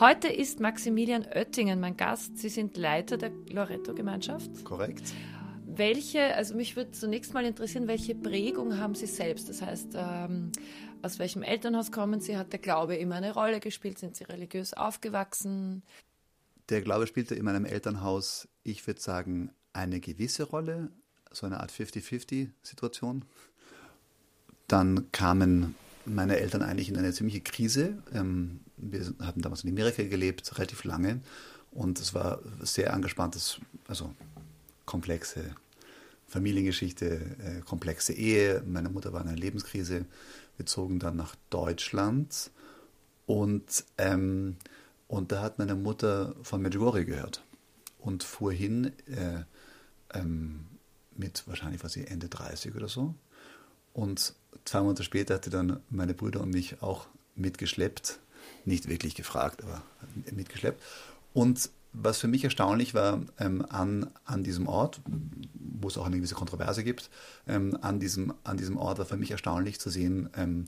Heute ist Maximilian Oettingen mein Gast. Sie sind Leiter der Loretto-Gemeinschaft. Korrekt. Welche, also mich würde zunächst mal interessieren, welche Prägung haben Sie selbst? Das heißt, ähm, aus welchem Elternhaus kommen Sie? Hat der Glaube immer eine Rolle gespielt? Sind Sie religiös aufgewachsen? Der Glaube spielte in meinem Elternhaus, ich würde sagen, eine gewisse Rolle, so eine Art 50-50-Situation. Dann kamen meine Eltern eigentlich in eine ziemliche Krise. Ähm, wir hatten damals in Amerika gelebt, relativ lange. Und es war sehr angespanntes, also komplexe Familiengeschichte, äh, komplexe Ehe. Meine Mutter war in einer Lebenskrise. Wir zogen dann nach Deutschland. Und, ähm, und da hat meine Mutter von Medjugorje gehört und fuhr hin äh, ähm, mit wahrscheinlich war sie Ende 30 oder so. Und zwei Monate später hatte dann meine Brüder und mich auch mitgeschleppt. Nicht wirklich gefragt, aber mitgeschleppt. Und was für mich erstaunlich war, ähm, an, an diesem Ort, wo es auch eine gewisse Kontroverse gibt, ähm, an, diesem, an diesem Ort war für mich erstaunlich zu sehen, ähm,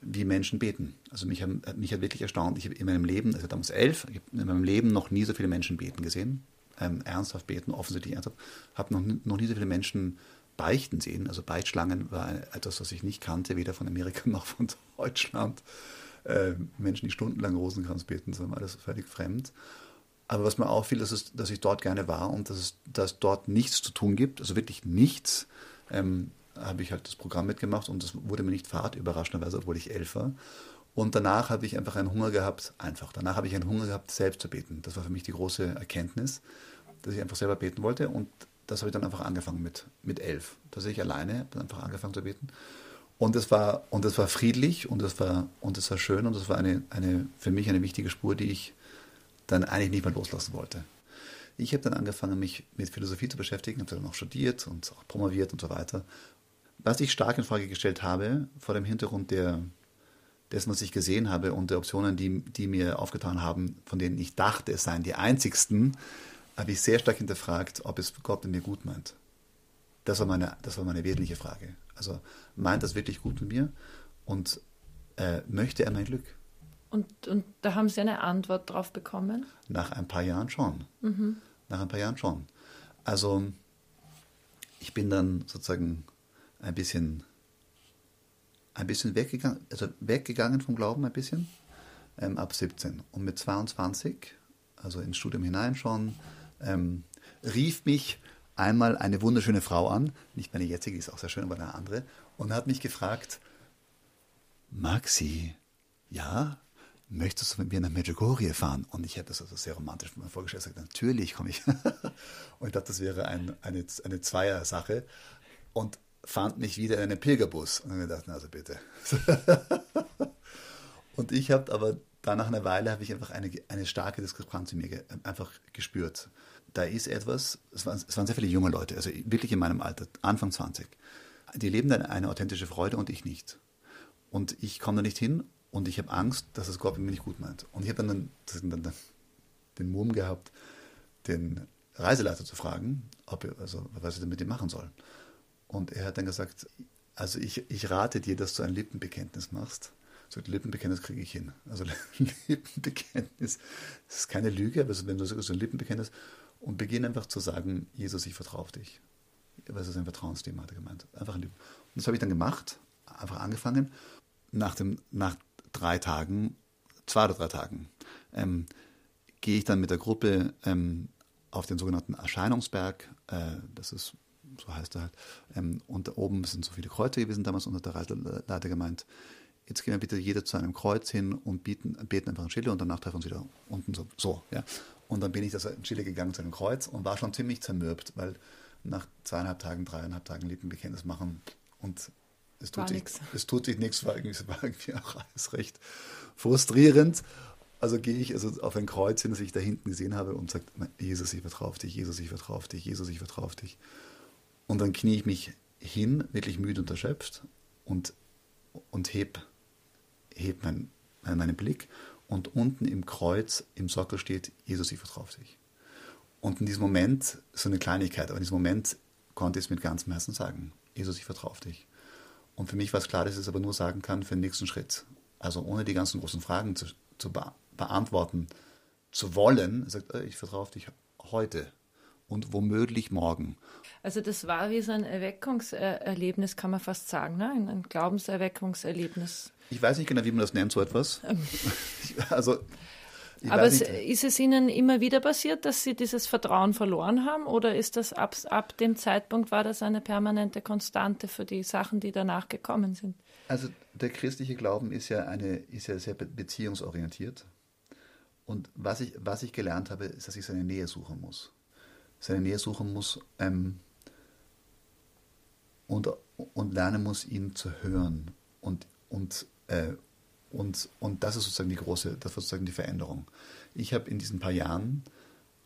wie Menschen beten. Also mich, haben, mich hat wirklich erstaunt, ich habe in meinem Leben, also damals elf, ich habe in meinem Leben noch nie so viele Menschen beten gesehen, ähm, ernsthaft beten, offensichtlich ernsthaft, habe noch, noch nie so viele Menschen Beichten sehen. Also Beichtschlangen war etwas, was ich nicht kannte, weder von Amerika noch von Deutschland. Äh, Menschen, die stundenlang Rosenkranz beten, das war alles völlig fremd. Aber was mir auffiel, dass, es, dass ich dort gerne war und dass es dass dort nichts zu tun gibt, also wirklich nichts, ähm, habe ich halt das Programm mitgemacht und das wurde mir nicht fad, überraschenderweise, obwohl ich elf war. Und danach habe ich einfach einen Hunger gehabt, einfach. Danach habe ich einen Hunger gehabt, selbst zu beten. Das war für mich die große Erkenntnis, dass ich einfach selber beten wollte. Und das habe ich dann einfach angefangen mit, mit elf. Ich alleine, dann einfach angefangen zu beten. Und es war, und es war friedlich und es war, und es war schön und es war eine, eine, für mich eine wichtige Spur, die ich dann eigentlich nicht mehr loslassen wollte. Ich habe dann angefangen, mich mit Philosophie zu beschäftigen, habe dann auch studiert und auch promoviert und so weiter. Was ich stark in Frage gestellt habe, vor dem Hintergrund der, dessen, was ich gesehen habe und der Optionen, die, die mir aufgetan haben, von denen ich dachte, es seien die einzigsten, habe ich sehr stark hinterfragt, ob es Gott mit mir gut meint. Das war meine, das war meine wesentliche Frage. Also meint das wirklich gut mit mir und äh, möchte er mein Glück? Und, und da haben Sie eine Antwort drauf bekommen? Nach ein paar Jahren schon. Mhm. Nach ein paar Jahren schon. Also ich bin dann sozusagen ein bisschen, ein bisschen weggegangen, also weggegangen vom Glauben ein bisschen, ähm, ab 17. Und mit 22, also ins Studium hinein schon, ähm, rief mich einmal eine wunderschöne Frau an, nicht meine jetzige, die ist auch sehr schön, aber eine andere, und hat mich gefragt, Maxi, ja, möchtest du mit mir nach Medjugorje fahren? Und ich habe das also sehr romantisch mir vorgestellt, gesagt, natürlich komme ich. und ich dachte, das wäre ein, eine, eine Zweier-Sache. Und fand mich wieder in einem Pilgerbus. Und ich dachte, also bitte. und ich habe aber da nach einer Weile habe ich einfach eine, eine starke Diskrepanz in mir ge einfach gespürt da ist etwas, es waren, es waren sehr viele junge Leute, also wirklich in meinem Alter, Anfang 20. Die leben dann eine authentische Freude und ich nicht. Und ich komme da nicht hin und ich habe Angst, dass es Gott mir nicht gut meint. Und ich habe dann, dann, den Mumm gehabt, den Reiseleiter zu fragen, ob er, also, was ich denn mit ihm machen soll. Und er hat dann gesagt, also ich, ich rate dir, dass du ein Lippenbekenntnis machst. So ein Lippenbekenntnis kriege ich hin. Also Lippenbekenntnis, das ist keine Lüge, aber wenn du so ein Lippenbekenntnis und beginn einfach zu sagen, Jesus, ich vertraue auf dich. Was ist ein Vertrauensthema, hat er gemeint. Einfach Und das habe ich dann gemacht, einfach angefangen. Nach, dem, nach drei Tagen, zwei oder drei Tagen, ähm, gehe ich dann mit der Gruppe ähm, auf den sogenannten Erscheinungsberg. Äh, das ist, so heißt er halt. Ähm, und da oben sind so viele Kreuze gewesen damals und der Reiseleiter gemeint, jetzt gehen wir bitte jeder zu einem Kreuz hin und bieten, beten einfach ein Schild und danach treffen wir uns wieder unten so. so ja. Und dann bin ich das in Chile gegangen zu einem Kreuz und war schon ziemlich zermürbt, weil nach zweieinhalb Tagen, dreieinhalb Tagen Lippenbekenntnis machen und es tut, sich, es tut sich nichts, war irgendwie, war irgendwie auch alles recht frustrierend. Also gehe ich also auf ein Kreuz hin, das ich da hinten gesehen habe und sage, Jesus, ich vertraue auf dich, Jesus, ich vertraue auf dich, Jesus, ich vertraue auf dich. Und dann knie ich mich hin, wirklich müde und erschöpft und, und heb, heb mein, meinen Blick und unten im Kreuz, im Sockel steht, Jesus, ich vertraue auf dich. Und in diesem Moment, so eine Kleinigkeit, aber in diesem Moment konnte ich es mit ganzem Herzen sagen, Jesus, ich vertraue auf dich. Und für mich war es klar, dass ich es aber nur sagen kann für den nächsten Schritt. Also ohne die ganzen großen Fragen zu, zu be beantworten zu wollen. Sagt, ich vertraue auf dich heute und womöglich morgen. Also das war wie so ein Erweckungserlebnis, kann man fast sagen, ne? ein, Glaubenserweckungserlebnis. Ich weiß nicht genau, wie man das nennt, so etwas. also aber es, ist es Ihnen immer wieder passiert, dass Sie dieses Vertrauen verloren haben? Oder ist das ab, ab dem Zeitpunkt, war das eine permanente Konstante für die Sachen, die danach gekommen sind? Also der christliche Glauben ist ja, eine, ist ja sehr beziehungsorientiert. Und was ich, was ich gelernt habe, ist, dass ich seine Nähe suchen muss. Seine Nähe suchen muss ähm, und, und lernen muss, ihn zu hören und, und äh, und, und das ist sozusagen die große, das ist sozusagen die Veränderung. Ich habe in diesen paar Jahren,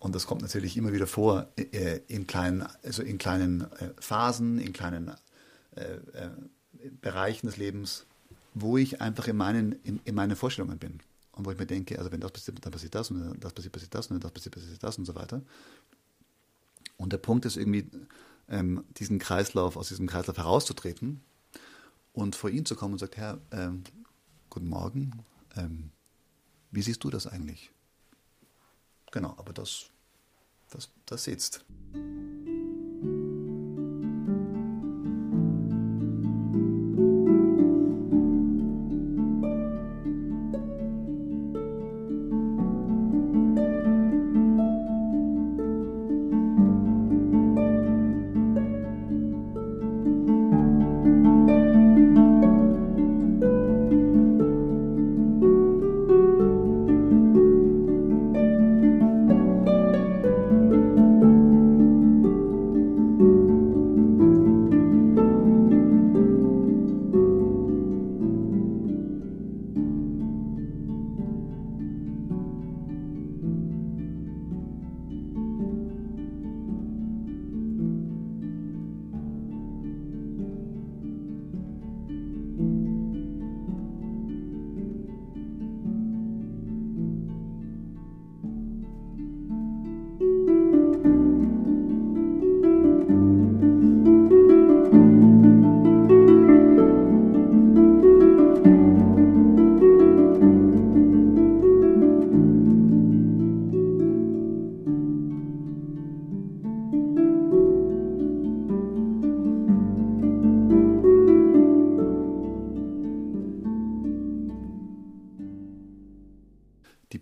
und das kommt natürlich immer wieder vor, äh, in kleinen, also in kleinen äh, Phasen, in kleinen äh, Bereichen des Lebens, wo ich einfach in meinen, in, in meinen Vorstellungen bin. Und wo ich mir denke, also wenn das passiert, dann passiert das, und wenn das passiert, passiert das, und wenn das passiert, passiert das und so weiter. Und der Punkt ist irgendwie, ähm, diesen Kreislauf, aus diesem Kreislauf herauszutreten und vor ihn zu kommen und sagt, Herr, ähm, Guten Morgen. Ähm, wie siehst du das eigentlich? Genau, aber das, das, das sitzt.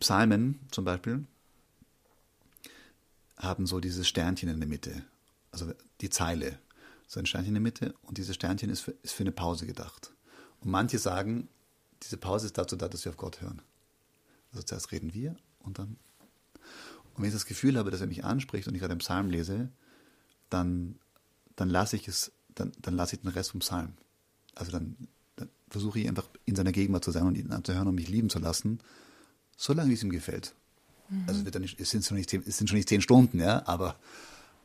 Psalmen zum Beispiel haben so dieses Sternchen in der Mitte, also die Zeile, so ein Sternchen in der Mitte und dieses Sternchen ist für, ist für eine Pause gedacht. Und manche sagen, diese Pause ist dazu da, dass wir auf Gott hören. Also zuerst reden wir und dann. Und wenn ich das Gefühl habe, dass er mich anspricht und ich gerade den Psalm lese, dann, dann lasse ich es, dann, dann lasse ich den Rest vom Psalm. Also dann, dann versuche ich einfach in seiner Gegenwart zu sein und ihn anzuhören und mich lieben zu lassen so lange, wie es ihm gefällt. Mhm. Also es, nicht, es, sind schon nicht zehn, es sind schon nicht zehn Stunden, ja, aber,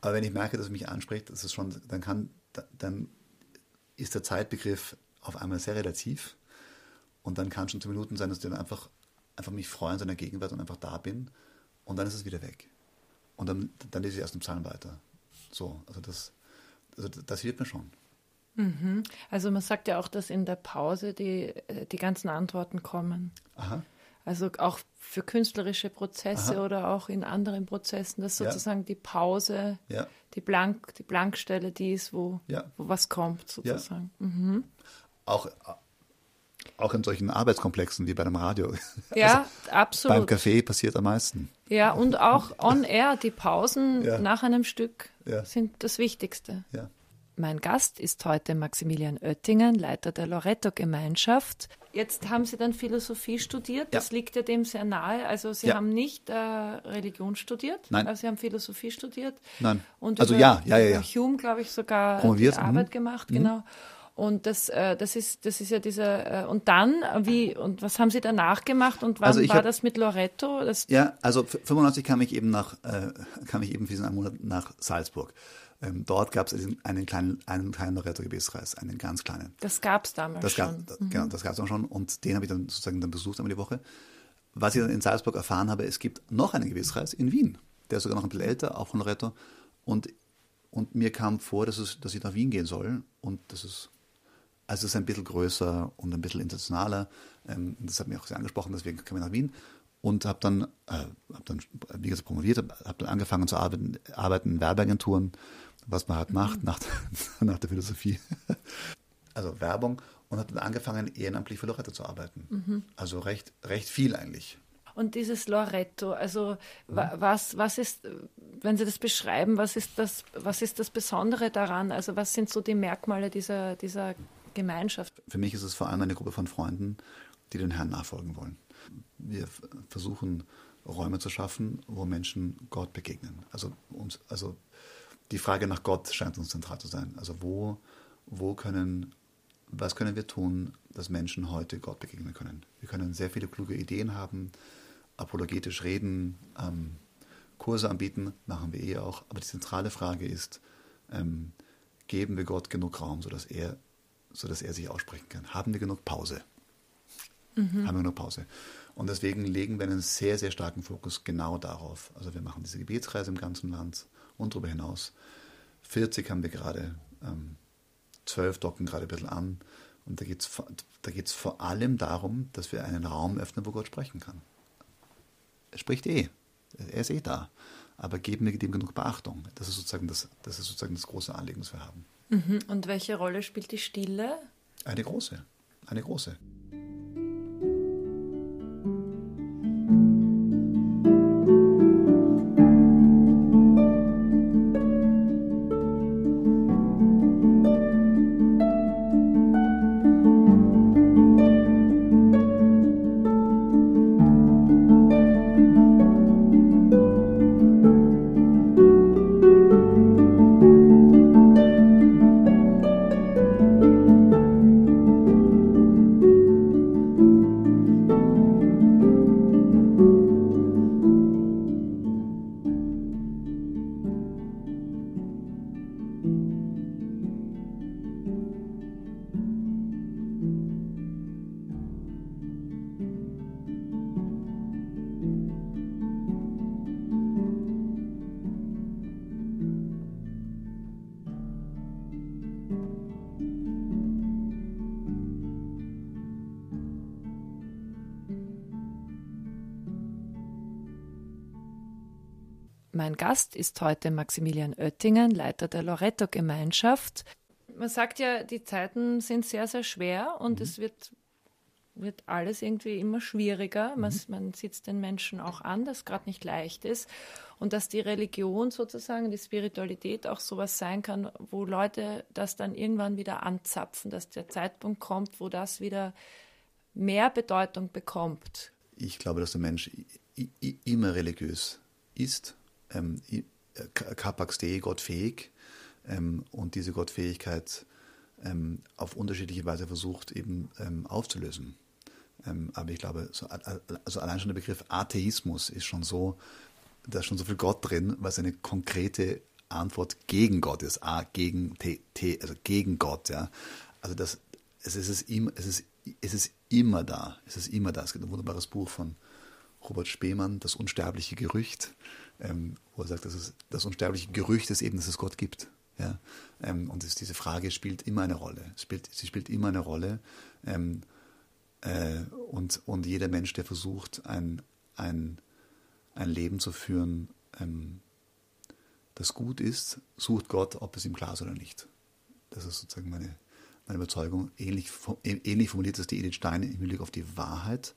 aber wenn ich merke, dass es mich anspricht, das ist schon, dann kann, dann ist der Zeitbegriff auf einmal sehr relativ und dann kann schon zu Minuten sein, dass ich dann einfach, einfach mich freue in seiner Gegenwart und einfach da bin und dann ist es wieder weg. Und dann, dann lese ich erst im Psalm weiter. So, also das, also das hilft mir schon. Mhm. Also man sagt ja auch, dass in der Pause die, die ganzen Antworten kommen. Aha. Also auch für künstlerische Prozesse Aha. oder auch in anderen Prozessen, dass sozusagen ja. die Pause, ja. die, Blank, die Blankstelle, die ist, wo, ja. wo was kommt, sozusagen. Mhm. Auch, auch in solchen Arbeitskomplexen wie bei einem Radio. Ja, also absolut. Beim Café passiert am meisten. Ja, und auch on air, die Pausen nach einem Stück sind das Wichtigste. Ja. Mein Gast ist heute Maximilian Oettingen, Leiter der Loretto-Gemeinschaft. Jetzt haben Sie dann Philosophie studiert, das ja. liegt ja dem sehr nahe. Also Sie ja. haben nicht äh, Religion studiert, Nein. aber Sie haben Philosophie studiert. Nein. Und also über, ja, ja, ja, ja. Hume, glaube ich, sogar Promoviert. Arbeit mhm. gemacht, mhm. genau. Und das, äh, das ist, das ist ja dieser. Äh, und dann, wie und was haben Sie danach gemacht und wann also war hab, das mit Loretto? Das ja, also 95 kam ich eben nach, äh, kam ich eben für diesen Monat nach Salzburg. Ähm, dort gab es einen kleinen, einen kleinen Loretto-Gebetsreis, einen ganz kleinen. Das gab es damals das schon. Gab, mhm. Genau, das gab es auch schon und den habe ich dann sozusagen dann besucht einmal die Woche. Was ich dann in Salzburg erfahren habe, es gibt noch einen Gebetsreis in Wien. Der ist sogar noch ein bisschen älter, auch von Loretto. Und, und mir kam vor, dass, es, dass ich nach Wien gehen soll und das ist Also es ist ein bisschen größer und ein bisschen internationaler. Ähm, das hat mich auch sehr angesprochen, deswegen kam ich nach Wien und habe dann, äh, hab dann, wie gesagt, promoviert, habe hab dann angefangen zu arbeiten, arbeiten in Werbeagenturen, was man halt mhm. macht nach, nach der Philosophie. Also Werbung und habe dann angefangen, ehrenamtlich für Loretto zu arbeiten. Mhm. Also recht, recht viel eigentlich. Und dieses Loretto, also mhm. was, was ist, wenn Sie das beschreiben, was ist das, was ist das Besondere daran? Also was sind so die Merkmale dieser, dieser Gemeinschaft? Für mich ist es vor allem eine Gruppe von Freunden, die den Herrn nachfolgen wollen. Wir versuchen Räume zu schaffen, wo Menschen Gott begegnen. Also, uns, also die Frage nach Gott scheint uns zentral zu sein. Also wo, wo können, was können wir tun, dass Menschen heute Gott begegnen können? Wir können sehr viele kluge Ideen haben, apologetisch reden, ähm, Kurse anbieten, machen wir eh auch. Aber die zentrale Frage ist, ähm, geben wir Gott genug Raum, sodass er, sodass er sich aussprechen kann? Haben wir genug Pause? Mhm. Haben wir genug Pause? Und deswegen legen wir einen sehr, sehr starken Fokus genau darauf. Also wir machen diese Gebetsreise im ganzen Land und darüber hinaus. 40 haben wir gerade, ähm, 12 docken gerade ein bisschen an. Und da geht es da geht's vor allem darum, dass wir einen Raum öffnen, wo Gott sprechen kann. Er spricht eh. Er ist eh da. Aber geben wir dem genug Beachtung. Das ist sozusagen das, das, ist sozusagen das große Anliegen, das wir haben. Mhm. Und welche Rolle spielt die Stille? Eine große. Eine große. Mein Gast ist heute Maximilian Oettingen, Leiter der Loretto-Gemeinschaft. Man sagt ja, die Zeiten sind sehr, sehr schwer und mhm. es wird, wird alles irgendwie immer schwieriger. Man, mhm. man sieht es den Menschen auch an, dass es gerade nicht leicht ist. Und dass die Religion sozusagen, die Spiritualität auch sowas sein kann, wo Leute das dann irgendwann wieder anzapfen, dass der Zeitpunkt kommt, wo das wieder mehr Bedeutung bekommt. Ich glaube, dass der Mensch immer religiös ist ähm, Capax Dei, gottfähig, ähm, und diese Gottfähigkeit ähm, auf unterschiedliche Weise versucht eben ähm, aufzulösen. Ähm, aber ich glaube, so, also allein schon der Begriff Atheismus ist schon so, da ist schon so viel Gott drin, was eine konkrete Antwort gegen Gott ist. A, gegen T, T also gegen Gott, ja. Also das, es, ist, es, ist, es ist immer da. Es ist immer da. Es gibt ein wunderbares Buch von Robert Spemann, Das unsterbliche Gerücht ähm, wo er sagt, dass es, das unsterbliche Gerücht ist eben, dass es Gott gibt. Ja? Ähm, und das, diese Frage spielt immer eine Rolle. Spielt, sie spielt immer eine Rolle. Ähm, äh, und, und jeder Mensch, der versucht, ein, ein, ein Leben zu führen, ähm, das gut ist, sucht Gott, ob es ihm klar ist oder nicht. Das ist sozusagen meine, meine Überzeugung. Ähnlich, ähnlich formuliert es die Edith Stein im Hinblick auf die Wahrheit.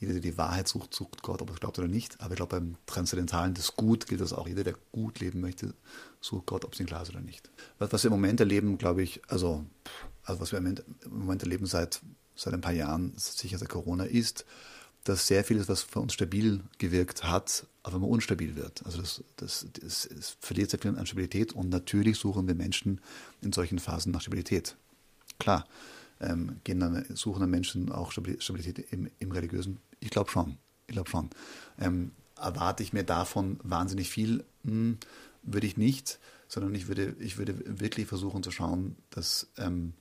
Jeder, der die Wahrheit sucht, sucht Gott, ob er es glaubt oder nicht. Aber ich glaube, beim Transzendentalen das Gut gilt das auch. Jeder, der gut leben möchte, sucht Gott, ob es ihm klar ist oder nicht. Was, wir im Moment erleben, glaube ich, also, also was wir im Moment, im Moment erleben seit, seit ein paar Jahren, sicher seit Corona, ist, dass sehr vieles, was für uns stabil gewirkt hat, auf einmal unstabil wird. Also das, das, das, das verliert sehr viel an Stabilität und natürlich suchen wir Menschen in solchen Phasen nach Stabilität. Klar, ähm, gehen dann, suchen dann Menschen auch Stabilität im, im religiösen ich glaube schon. Ich glaube schon. Ähm, erwarte ich mir davon wahnsinnig viel? Hm, würde ich nicht, sondern ich würde, ich würde wirklich versuchen zu schauen, dass ähm,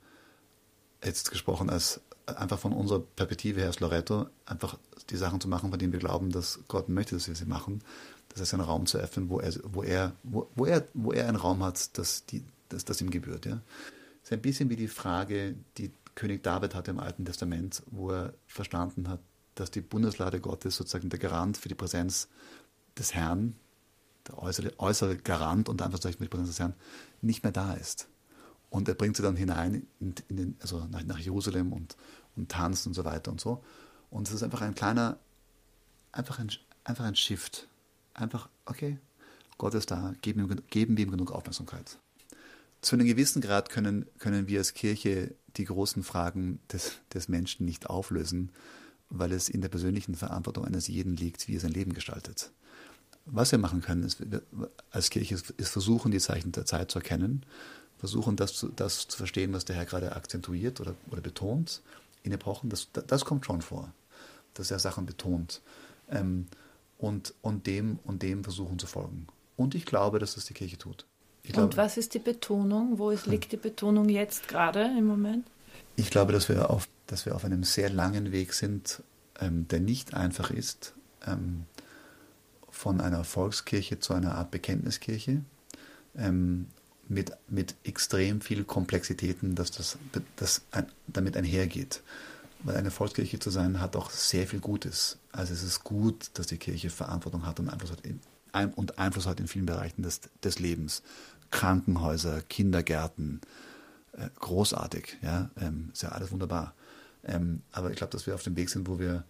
jetzt gesprochen als einfach von unserer Perspektive her als Loretto, einfach die Sachen zu machen, von denen wir glauben, dass Gott möchte, dass wir sie machen. Das heißt, einen Raum zu öffnen, wo er, wo er, wo, wo er, wo er einen Raum hat, dass, die, dass das ihm gebührt. Ja. Das ist ein bisschen wie die Frage, die König David hatte im Alten Testament, wo er verstanden hat, dass die Bundeslade Gottes sozusagen der Garant für die Präsenz des Herrn, der äußere, äußere Garant und einfach für die Präsenz des Herrn, nicht mehr da ist. Und er bringt sie dann hinein in, in den, also nach, nach, Jerusalem und, und tanzt und so weiter und so. Und es ist einfach ein kleiner, einfach ein, einfach ein Shift. Einfach, okay, Gott ist da, geben, geben wir ihm genug Aufmerksamkeit. Zu einem gewissen Grad können, können wir als Kirche die großen Fragen des, des Menschen nicht auflösen, weil es in der persönlichen Verantwortung eines jeden liegt, wie er sein Leben gestaltet. Was wir machen können, ist, als Kirche ist versuchen, die Zeichen der Zeit zu erkennen, versuchen, das zu, das zu verstehen, was der Herr gerade akzentuiert oder, oder betont in Epochen. Das, das kommt schon vor, dass er Sachen betont. Ähm, und, und, dem, und dem versuchen zu folgen. Und ich glaube, dass das die Kirche tut. Glaube, und was ist die Betonung? Wo ist, liegt die Betonung jetzt gerade im Moment? Ich glaube, dass wir auf, dass wir auf einem sehr langen Weg sind, ähm, der nicht einfach ist, ähm, von einer Volkskirche zu einer Art Bekenntniskirche, ähm, mit, mit extrem viel Komplexitäten, dass das, das ein, damit einhergeht. Weil eine Volkskirche zu sein, hat auch sehr viel Gutes. Also es ist gut, dass die Kirche Verantwortung hat und Einfluss hat in, und Einfluss hat in vielen Bereichen des, des Lebens. Krankenhäuser, Kindergärten, äh, großartig, ja, ähm, ist ja alles wunderbar. Ähm, aber ich glaube, dass wir auf dem Weg sind, wo wir,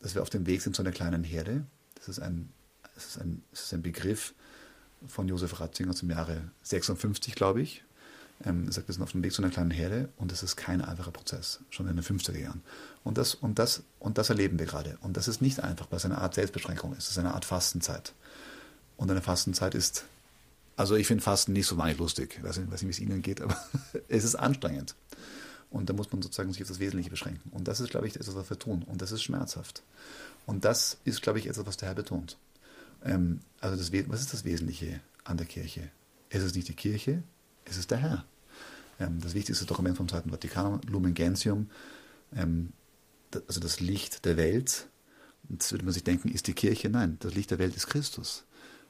dass wir auf dem Weg sind zu einer kleinen Herde. Das ist ein, das ist ein, das ist ein Begriff von Josef Ratzinger zum Jahre 56, glaube ich. Ähm, er sagt, wir sind auf dem Weg zu einer kleinen Herde und das ist kein einfacher Prozess, schon in den 50er Jahren. Und das, und das, und das erleben wir gerade. Und das ist nicht einfach, weil es eine Art Selbstbeschränkung ist. Es ist eine Art Fastenzeit. Und eine Fastenzeit ist also ich finde Fasten nicht so wahnsinnig lustig. Ich weiß nicht, wie es Ihnen geht, aber es ist anstrengend. Und da muss man sozusagen sich auf das Wesentliche beschränken. Und das ist, glaube ich, etwas, was wir tun. Und das ist schmerzhaft. Und das ist, glaube ich, etwas, was der Herr betont. Ähm, also das, was ist das Wesentliche an der Kirche? Es ist nicht die Kirche, es ist der Herr. Ähm, das wichtigste Dokument vom Zweiten Vatikanum, Lumen Gentium, ähm, also das Licht der Welt. Und Jetzt würde man sich denken, ist die Kirche? Nein, das Licht der Welt ist Christus.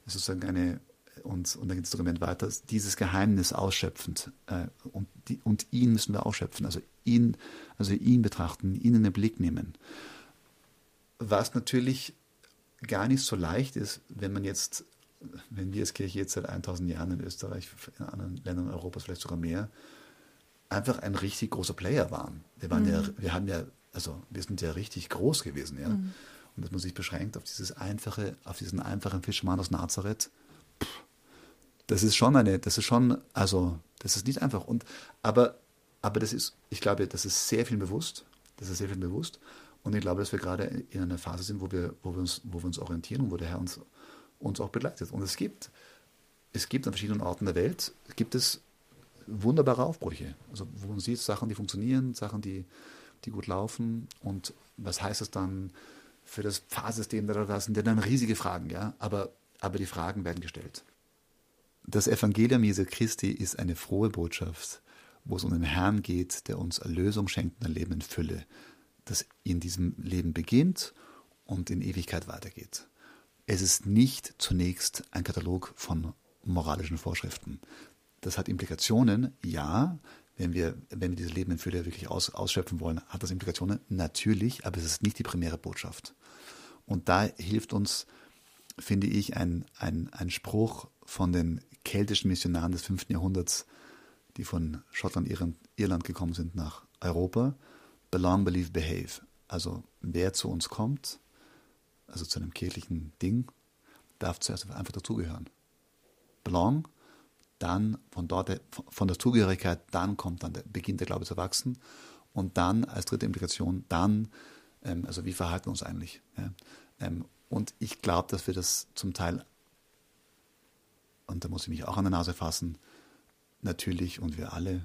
Es ist sozusagen eine und, und dann geht das Dokument weiter, dieses Geheimnis ausschöpfend. Äh, und, die, und ihn müssen wir ausschöpfen, also ihn, also ihn betrachten, ihn in den Blick nehmen. Was natürlich gar nicht so leicht ist, wenn man jetzt, wenn wir als Kirche jetzt seit 1000 Jahren in Österreich, in anderen Ländern Europas vielleicht sogar mehr, einfach ein richtig großer Player waren. Wir waren mhm. ja, wir haben ja, also wir sind ja richtig groß gewesen, ja. Mhm. Und dass man sich beschränkt auf dieses einfache, auf diesen einfachen Fischmann aus Nazareth, das ist schon eine, das ist schon, also, das ist nicht einfach. Und, aber, aber das ist, ich glaube, das ist sehr viel bewusst. Das ist sehr viel bewusst. Und ich glaube, dass wir gerade in einer Phase sind, wo wir, wo wir, uns, wo wir uns orientieren und wo der Herr uns, uns auch begleitet. Und es gibt, es gibt an verschiedenen Orten der Welt, gibt es wunderbare Aufbrüche. Also wo man sieht, Sachen, die funktionieren, Sachen, die, die gut laufen. Und was heißt das dann für das Pfarrsystem? Das sind dann riesige Fragen, ja. Aber, aber die Fragen werden gestellt. Das Evangelium Jesu Christi ist eine frohe Botschaft, wo es um den Herrn geht, der uns Erlösung schenkt und ein Leben in Fülle, das in diesem Leben beginnt und in Ewigkeit weitergeht. Es ist nicht zunächst ein Katalog von moralischen Vorschriften. Das hat Implikationen, ja. Wenn wir, wenn wir dieses Leben in Fülle wirklich aus, ausschöpfen wollen, hat das Implikationen, natürlich, aber es ist nicht die primäre Botschaft. Und da hilft uns, finde ich, ein, ein, ein Spruch von den keltischen Missionaren des 5. Jahrhunderts, die von Schottland, Irland gekommen sind nach Europa. Belong, believe, behave. Also wer zu uns kommt, also zu einem kirchlichen Ding, darf zuerst einfach dazugehören. Belong, dann von dort, von der Zugehörigkeit, dann kommt dann, der, beginnt der Glaube zu wachsen und dann als dritte Implikation, dann, ähm, also wie verhalten wir uns eigentlich? Ja? Ähm, und ich glaube, dass wir das zum Teil und da muss ich mich auch an der Nase fassen, natürlich und wir alle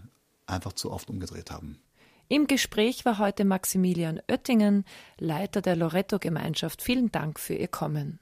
einfach zu oft umgedreht haben. Im Gespräch war heute Maximilian Oettingen, Leiter der Loretto-Gemeinschaft. Vielen Dank für Ihr Kommen.